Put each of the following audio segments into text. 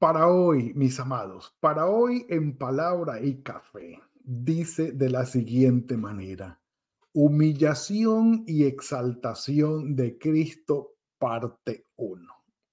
Para hoy, mis amados, para hoy en palabra y café, dice de la siguiente manera, humillación y exaltación de Cristo, parte 1.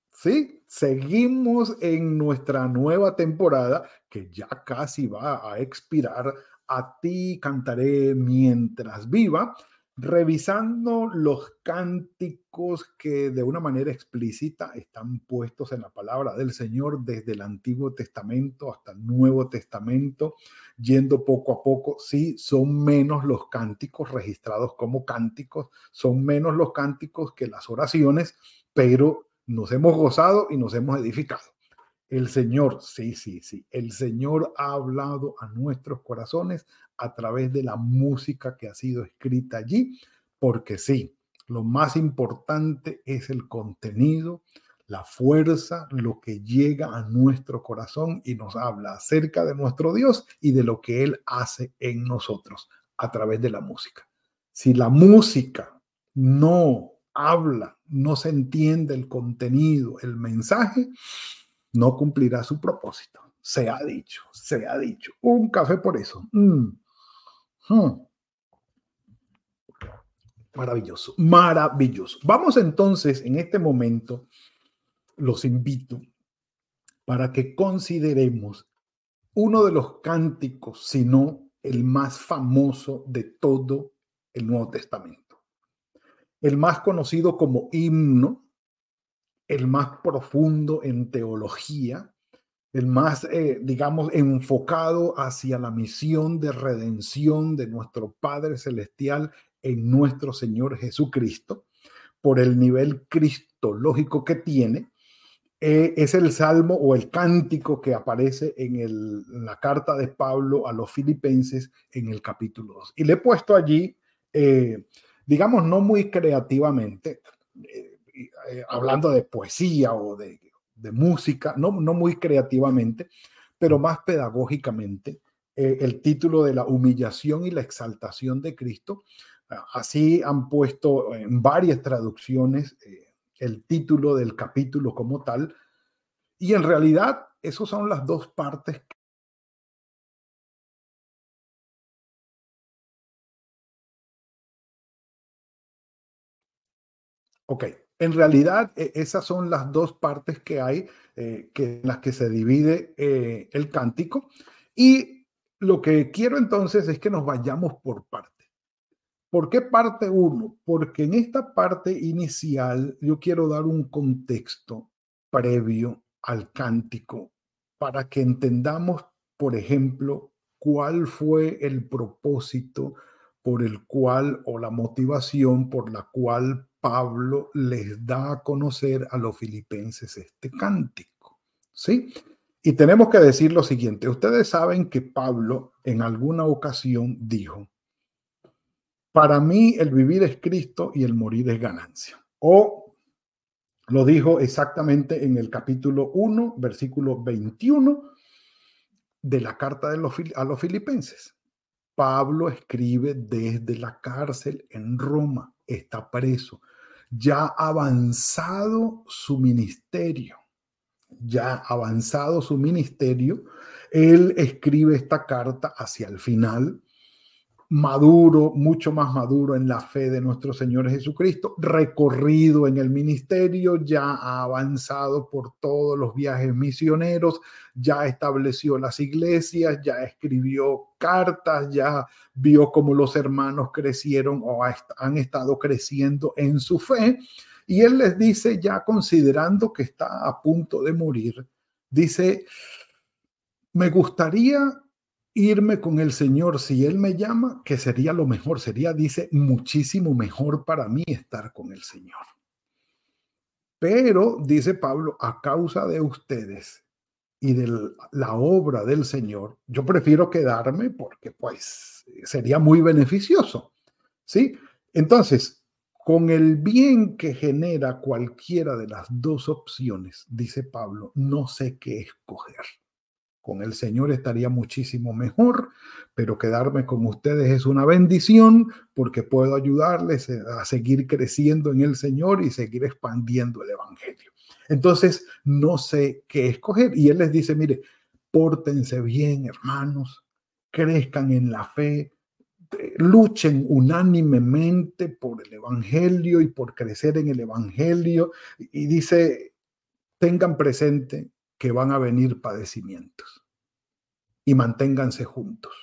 ¿Sí? Seguimos en nuestra nueva temporada que ya casi va a expirar. A ti cantaré mientras viva revisando los cánticos que de una manera explícita están puestos en la palabra del Señor desde el Antiguo Testamento hasta el Nuevo Testamento, yendo poco a poco. Sí, son menos los cánticos registrados como cánticos, son menos los cánticos que las oraciones, pero nos hemos gozado y nos hemos edificado. El Señor, sí, sí, sí, el Señor ha hablado a nuestros corazones a través de la música que ha sido escrita allí, porque sí, lo más importante es el contenido, la fuerza, lo que llega a nuestro corazón y nos habla acerca de nuestro Dios y de lo que Él hace en nosotros a través de la música. Si la música no habla, no se entiende el contenido, el mensaje, no cumplirá su propósito. Se ha dicho, se ha dicho. Un café por eso. Mm. Hmm. Maravilloso, maravilloso. Vamos entonces en este momento, los invito para que consideremos uno de los cánticos, si no el más famoso de todo el Nuevo Testamento. El más conocido como himno el más profundo en teología, el más, eh, digamos, enfocado hacia la misión de redención de nuestro Padre Celestial en nuestro Señor Jesucristo, por el nivel cristológico que tiene. Eh, es el salmo o el cántico que aparece en, la carta de Pablo a los filipenses en el capítulo 2. Y le he puesto allí, eh, digamos, no muy creativamente, eh, hablando de poesía o de, música, no, no muy creativamente, pero más pedagógicamente, eh, el título de la humillación y la exaltación de Cristo. Así han puesto en varias traducciones eh, el título del capítulo como tal. Y en realidad, esas son las dos partes Ok, en realidad, e, esas son las dos partes que hay, eh, que, en las que se divide eh, el cántico. Y lo que quiero entonces es que nos vayamos por parte. ¿Por qué parte uno? Porque en esta parte inicial yo quiero dar un contexto previo al cántico para que entendamos, por ejemplo, cuál fue el propósito por el cual o la motivación por la cual Pablo les da a conocer a los filipenses este cántico. ¿Sí? Y tenemos que decir lo siguiente, ustedes saben que Pablo en alguna ocasión dijo, para mí el vivir es Cristo y el morir es ganancia. O lo dijo exactamente en el capítulo 1, versículo 21 de la carta de los, a los filipenses. Pablo escribe desde la cárcel en Roma, está preso. Ya avanzado su ministerio, ya avanzado su ministerio, él escribe esta carta hacia el final maduro, mucho más maduro en la fe de nuestro Señor Jesucristo, recorrido en el ministerio, ya ha avanzado por todos los viajes misioneros, ya estableció las iglesias, ya escribió cartas, ya vio cómo los hermanos crecieron o han estado creciendo en su fe. Y él les dice, ya considerando que está a punto de morir, dice, me gustaría irme con el Señor, si Él me llama, que sería lo mejor, sería, dice, muchísimo mejor para mí estar con el Señor. Pero, dice Pablo, a causa de ustedes, y de la obra del Señor, yo prefiero quedarme porque pues sería muy beneficioso. ¿Sí? Entonces, con el bien que genera cualquiera de las dos opciones, dice Pablo, no sé qué escoger. Con el Señor estaría muchísimo mejor, pero quedarme con ustedes es una bendición porque puedo ayudarles a seguir creciendo en el Señor y seguir expandiendo el Evangelio. Entonces, no sé qué escoger. Y Él les dice, mire, pórtense bien, hermanos, crezcan en la fe, luchen unánimemente por el Evangelio y por crecer en el Evangelio. Y dice, tengan presente que van a venir padecimientos y manténganse juntos,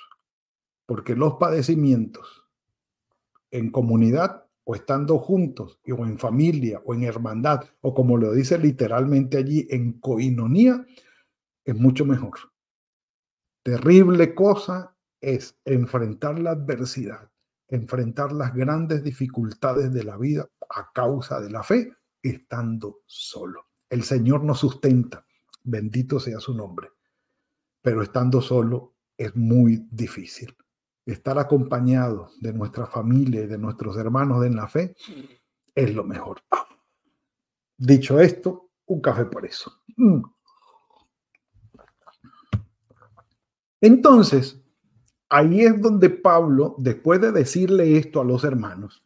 porque los padecimientos en comunidad o estando juntos o en familia o en hermandad o como lo dice literalmente allí en coinonía, es mucho mejor. Terrible cosa es enfrentar la adversidad, enfrentar las grandes dificultades de la vida a causa de la fe, estando solo. El Señor nos sustenta, bendito sea su nombre, pero estando solo es muy difícil. Estar acompañado de nuestra familia y de nuestros hermanos en la fe es lo mejor. Dicho esto, un café por eso. Mm. Entonces, ahí es donde Pablo, después de decirle esto a los hermanos,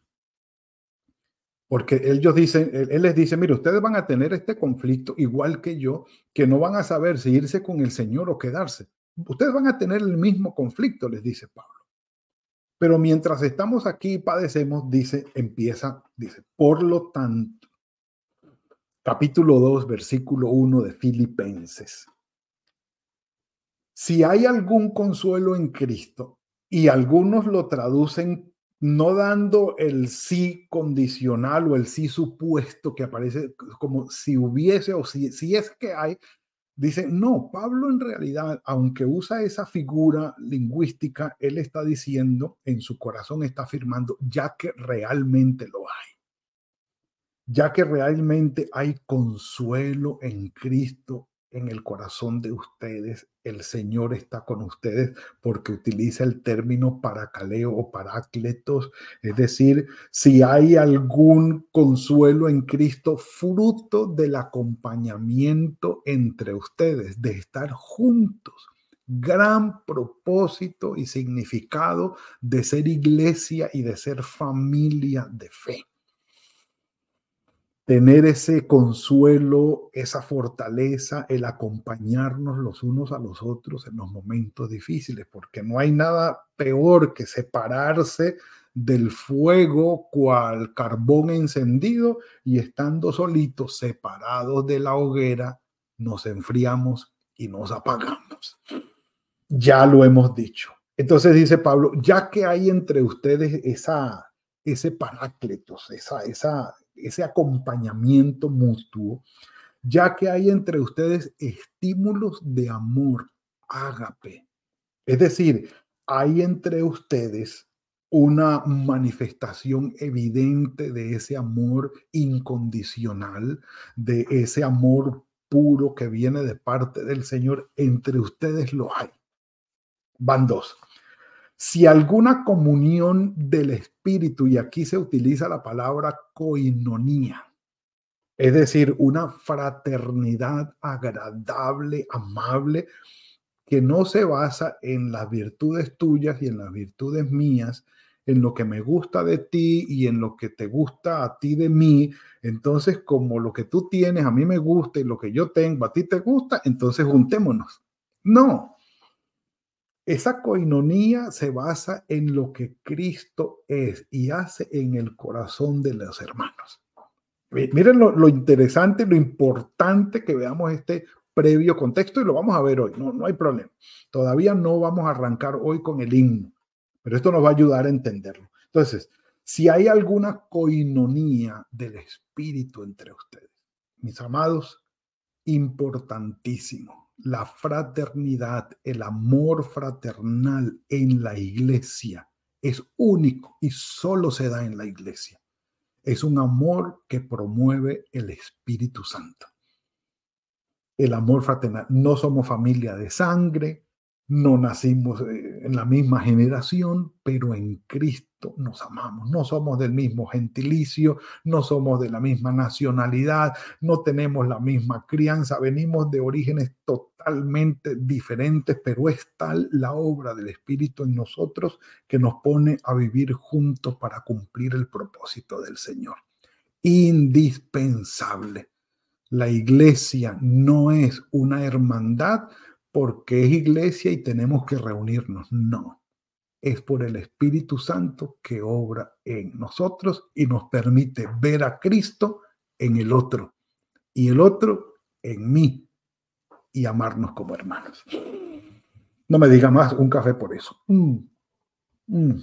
porque ellos dicen, él les dice, mire, ustedes van a tener este conflicto igual que yo, que no van a saber si irse con el Señor o quedarse. Ustedes van a tener el mismo conflicto, les dice Pablo. Pero mientras estamos aquí y padecemos, dice, empieza, dice, por lo tanto, capítulo 2, versículo 1 de Filipenses. Si hay algún consuelo en Cristo, y algunos lo traducen no dando el sí condicional o el sí supuesto que aparece como si hubiese o si, si es que hay, dice, no, Pablo en realidad, aunque usa esa figura lingüística, él está diciendo, en su corazón está afirmando, ya que realmente lo hay. Ya que realmente hay consuelo en Cristo en el corazón de ustedes, el Señor está con ustedes porque utiliza el término paracaleo o parácletos, es decir, si hay algún consuelo en Cristo, fruto del acompañamiento entre ustedes, de estar juntos. Gran propósito y significado de ser iglesia y de ser familia de fe tener ese consuelo, esa fortaleza, el acompañarnos los unos a los otros en los momentos difíciles, porque no hay nada peor que separarse del fuego cual carbón encendido y estando solitos, separados de la hoguera, nos enfriamos y nos apagamos. Ya lo hemos dicho. Entonces dice Pablo, ya que hay entre ustedes esa, ese parácletos, esa, esa, ese acompañamiento mutuo, ya que hay entre ustedes estímulos de amor, ágape. Es decir, hay entre ustedes una manifestación evidente de ese amor incondicional, de ese amor puro que viene de parte del Señor. Entre ustedes lo hay. Van dos si alguna comunión del Espíritu, y aquí se utiliza la palabra coinonía, es decir, una fraternidad agradable, amable, que no se basa en las virtudes tuyas y en las virtudes mías, en lo que me gusta de ti y en lo que te gusta a ti de mí. Entonces, como lo que tú tienes a mí me gusta y lo que yo tengo a ti te gusta, entonces juntémonos. No, esa coinonía se basa en lo que Cristo es y hace en el corazón de los hermanos. Miren lo, interesante, lo importante que veamos este previo contexto y lo vamos a ver hoy, no, no hay problema. Todavía no vamos a arrancar hoy con el himno, pero esto nos va a ayudar a entenderlo. Entonces, si hay alguna coinonía del Espíritu entre ustedes, mis amados, importantísimo la fraternidad, el amor fraternal en la iglesia es único y solo se da en la iglesia. Es un amor que promueve el Espíritu Santo. el amor fraternal. No somos familia de sangre, no nacimos eh, en la misma generación, pero en Cristo nos amamos. No somos del mismo gentilicio, no somos de la misma nacionalidad, no tenemos la misma crianza, venimos de orígenes totalmente diferentes, pero es tal la obra del Espíritu en nosotros que nos pone a vivir juntos para cumplir el propósito del Señor. Indispensable. La iglesia no es una hermandad, porque es iglesia y tenemos que reunirnos. No, es por el Espíritu Santo que obra en nosotros y nos permite ver a Cristo en el otro y el otro en mí y amarnos como hermanos. No me diga más un café por eso. Mm, mm.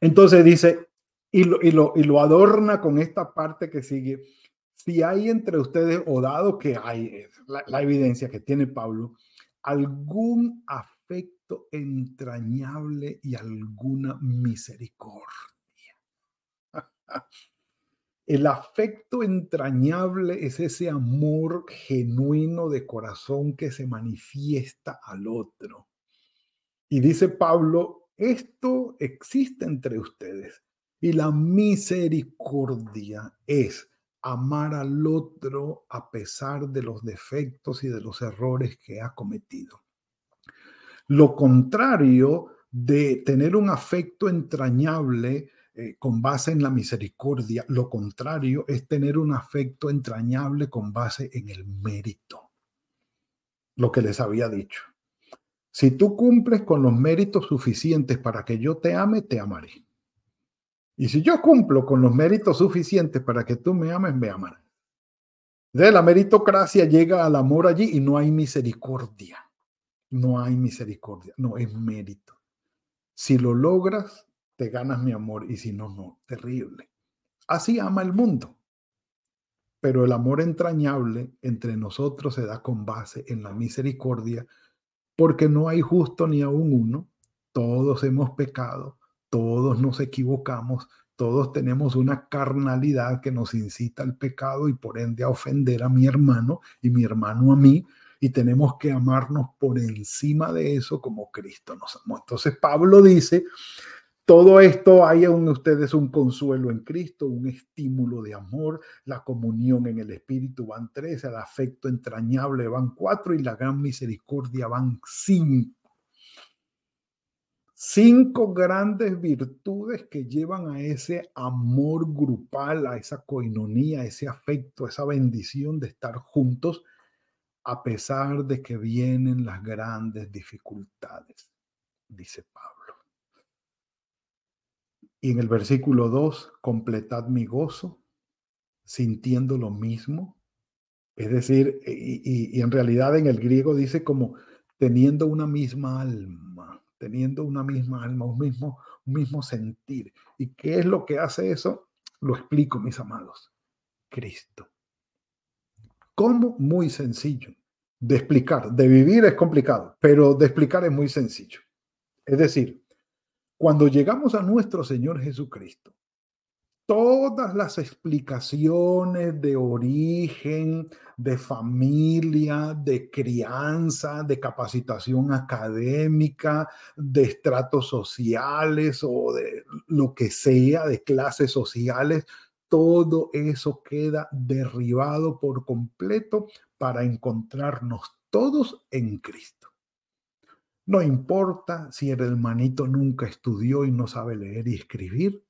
Entonces dice, y lo, y, lo, y lo adorna con esta parte que sigue si hay entre ustedes, o dado que hay eh, la, evidencia que tiene Pablo, algún afecto entrañable y alguna misericordia. El afecto entrañable es ese amor genuino de corazón que se manifiesta al otro. Y dice Pablo, esto existe entre ustedes. Y la misericordia es amar al otro a pesar de los defectos y de los errores que ha cometido. Lo contrario de tener un afecto entrañable eh, con base en la misericordia, lo contrario es tener un afecto entrañable con base en el mérito. Lo que les había dicho. Si tú cumples con los méritos suficientes para que yo te ame, te amaré. Y si yo cumplo con los méritos suficientes para que tú me ames, me amarás. De la meritocracia llega al amor allí y no hay misericordia. No hay misericordia, no es mérito. Si lo logras, te ganas mi amor y si no, no, terrible. Así ama el mundo. Pero el amor entrañable entre nosotros se da con base en la misericordia, porque no hay justo ni aún uno. Todos hemos pecado todos nos equivocamos, todos tenemos una carnalidad que nos incita al pecado y por ende a ofender a mi hermano y mi hermano a mí, y tenemos que amarnos por encima de eso como Cristo nos amó. Entonces Pablo dice, todo esto hay en ustedes un consuelo en Cristo, un estímulo de amor, la comunión en el Espíritu van tres, el afecto entrañable van cuatro y la gran misericordia van cinco cinco grandes virtudes que llevan a ese amor grupal, a esa coinonía, ese afecto, esa bendición de estar juntos a pesar de que vienen las grandes dificultades, dice Pablo. Y en el versículo 2, completad mi gozo, sintiendo lo mismo. Es decir, y en realidad en el griego dice como teniendo una misma alma teniendo una misma alma, un mismo, un mismo sentir. ¿Y qué es lo que hace eso? Lo explico, mis amados. Cristo. ¿Cómo? Muy sencillo. De explicar, de vivir es complicado, pero de explicar es muy sencillo. Es decir, cuando llegamos a nuestro Señor Jesucristo, todas las explicaciones de origen, de familia, de crianza, de capacitación académica, de estratos sociales o de lo que sea, de clases sociales, todo eso queda derribado por completo para encontrarnos todos en Cristo. No importa si el hermanito nunca estudió y no sabe leer y escribir,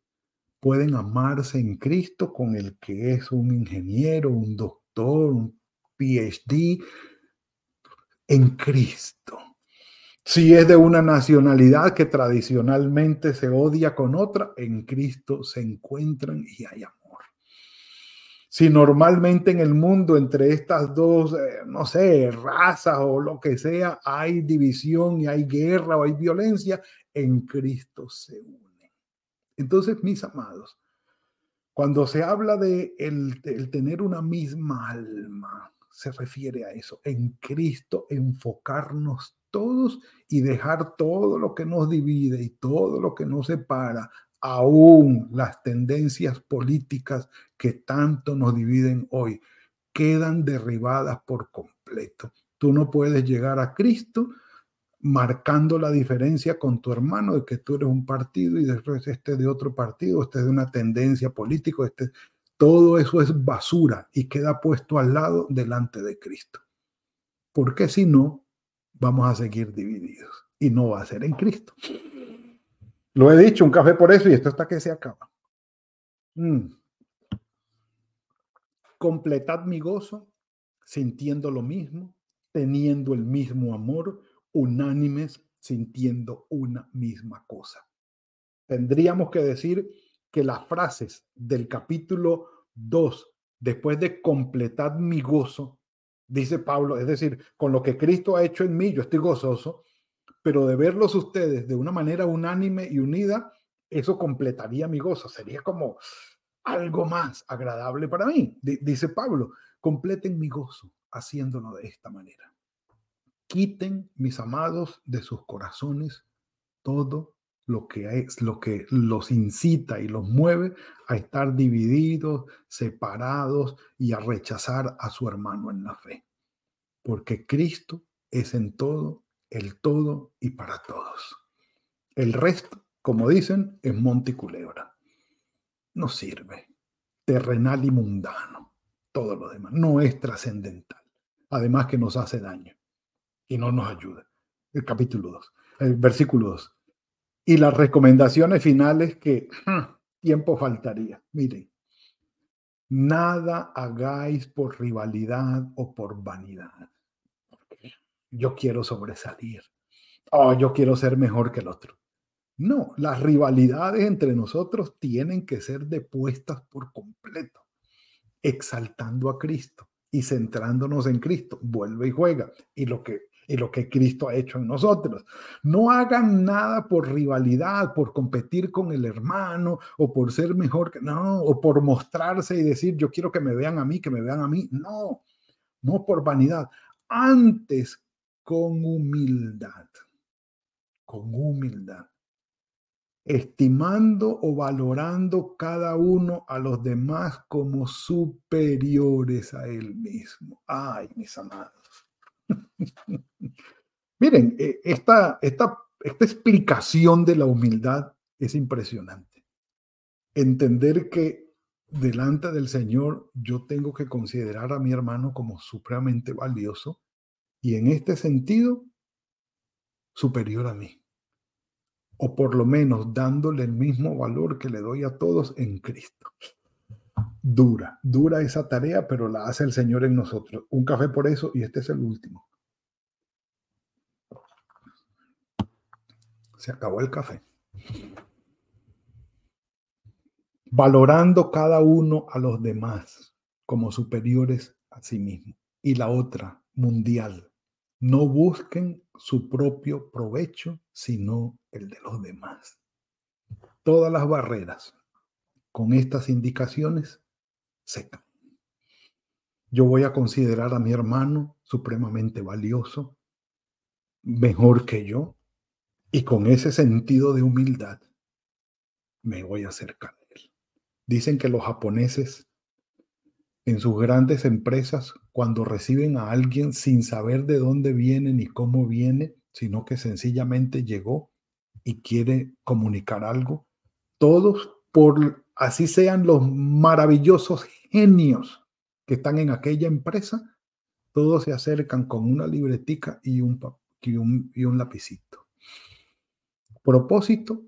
pueden amarse en Cristo con el que es un ingeniero, un doctor, un PhD, en Cristo. Si es de una nacionalidad que tradicionalmente se odia con otra, en Cristo se encuentran y hay amor. Si normalmente en el mundo entre estas dos, eh, no sé, razas o lo que sea, hay división y hay guerra o hay violencia, en Cristo se une. Entonces, mis amados, cuando se habla de el, tener una misma alma, se refiere a eso, en Cristo enfocarnos todos y dejar todo lo que nos divide y todo lo que nos separa, aún las tendencias políticas que tanto nos dividen hoy. quedan derribadas por completo. Tú no puedes llegar a Cristo marcando la diferencia con tu hermano de que tú eres un partido y después este de otro partido, este de una tendencia política, este, todo eso es basura y queda puesto al lado delante de Cristo. Porque si no, vamos a seguir divididos y no va a ser en Cristo. Lo he dicho, un café por eso y esto hasta que se acaba. Mm. Completad mi gozo sintiendo lo mismo, teniendo el mismo amor, unánimes, sintiendo una misma cosa. Tendríamos que decir que las frases del capítulo 2, después de completar mi gozo, dice Pablo, es decir, con lo que Cristo ha hecho en mí, yo estoy gozoso, pero de verlos ustedes de una manera unánime y unida, eso completaría mi gozo, sería como algo más agradable para mí. dice Pablo, completen mi gozo haciéndolo de esta manera. Quiten, mis amados, de sus corazones todo lo que es lo que los incita y los mueve a estar divididos, separados y a rechazar a su hermano en la fe. Porque Cristo es en todo, el todo y para todos. El resto, como dicen, es monte y culebra. No sirve. Terrenal y mundano. Todo lo demás. No es trascendental. Además que nos hace daño y no nos ayuda. El capítulo 2, el versículo 2 y las recomendaciones finales que tiempo faltaría. Miren, nada hagáis por rivalidad o por vanidad. Yo quiero sobresalir. Oh, yo quiero ser mejor que el otro. No, las rivalidades entre nosotros tienen que ser depuestas por completo, exaltando a Cristo y centrándonos en Cristo. Vuelve y juega. Y lo que y lo que Cristo ha hecho en nosotros. No hagan nada por rivalidad, por competir con el hermano o por ser mejor que no, o por mostrarse y decir yo quiero que me vean a mí, que me vean a mí. No, no por vanidad. Antes con humildad, con humildad, estimando o valorando cada uno a los demás como superiores a él mismo. Ay, mis amados. Miren, eh, esta, esta, esta explicación de la humildad es impresionante. Entender que delante del Señor yo tengo que considerar a mi hermano como supremamente valioso y en este sentido superior a mí. O por lo menos dándole el mismo valor que le doy a todos en Cristo dura, dura esa tarea, pero la hace el Señor en nosotros. Un café por eso y este es el último. Se acabó el café. Valorando cada uno a los demás como superiores a sí mismo. Y la otra, mundial. No busquen su propio provecho, sino el de los demás. Todas las barreras con estas indicaciones Yo voy a considerar a mi hermano supremamente valioso, mejor que yo, y con ese sentido de humildad me voy a acercar a él. Dicen que los japoneses en sus grandes empresas, cuando reciben a alguien sin saber de dónde viene ni cómo viene, sino que sencillamente llegó y quiere comunicar algo, todos por así sean los maravillosos genios que están en aquella empresa, todos se acercan con una libretica y un, lapicito. Propósito,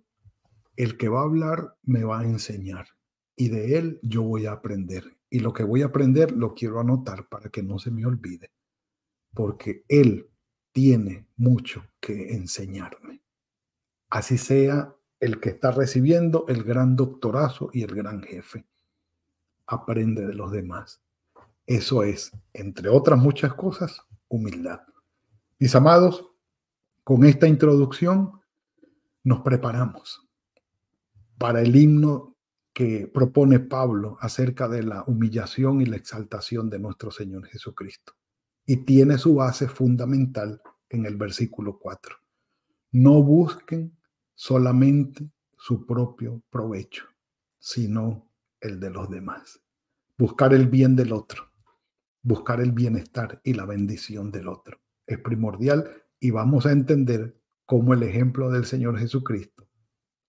el que va a hablar me va a enseñar y de él yo voy a aprender. Y lo que voy a aprender lo quiero anotar para que no se me olvide, porque él tiene mucho que enseñarme. Así sea el que está recibiendo el gran doctorazo y el gran jefe. Aprende de los demás. Eso es, entre otras muchas cosas, humildad. Mis amados, con esta introducción nos preparamos para el himno que propone Pablo acerca de la humillación y la exaltación de nuestro Señor Jesucristo. Y tiene su base fundamental en el versículo 4. No busquen solamente su propio provecho, sino el de los demás. Buscar el bien del otro. buscar el bienestar y la bendición del otro. Es primordial y vamos a entender cómo el ejemplo del Señor Jesucristo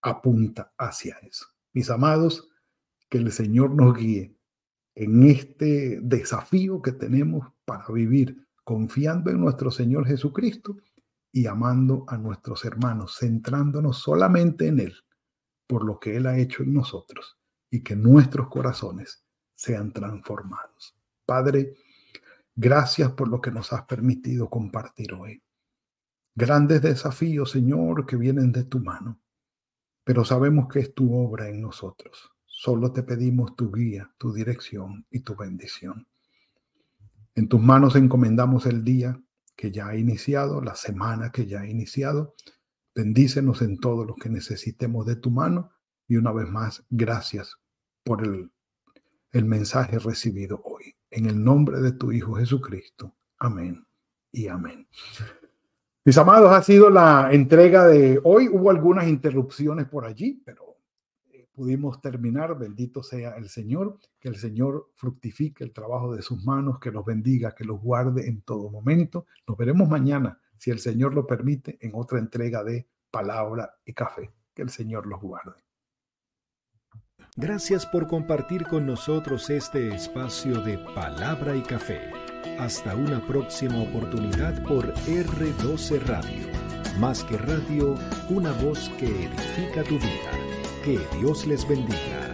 apunta hacia eso. Mis amados, que el Señor nos guíe en este desafío que tenemos para vivir confiando en nuestro Señor Jesucristo y amando a nuestros hermanos, centrándonos solamente en Él, por lo que Él ha hecho en nosotros, y que nuestros corazones sean transformados. Padre, gracias por lo que nos has permitido compartir hoy. Grandes desafíos, Señor, que vienen de tu mano, pero sabemos que es tu obra en nosotros. Solo te pedimos tu guía, tu dirección y tu bendición. En tus manos encomendamos el día que ya ha iniciado, la semana que ya ha iniciado. Bendícenos en todo lo que necesitemos de tu mano y una vez más, gracias por el, el mensaje recibido hoy. En el nombre de tu Hijo Jesucristo. Amén y amén. Mis amados, ha sido la entrega de hoy. Hubo algunas interrupciones por allí, pero pudimos terminar. Bendito sea el Señor, que el Señor fructifique el trabajo de sus manos, que los bendiga, que los guarde en todo momento. Nos veremos mañana, si el Señor lo permite, en otra entrega de Palabra y Café. Que el Señor los guarde. Gracias por compartir con nosotros este espacio de Palabra y Café. Hasta una próxima oportunidad por R12 Radio. Más que radio, una voz que edifica tu vida. Que Dios les bendiga.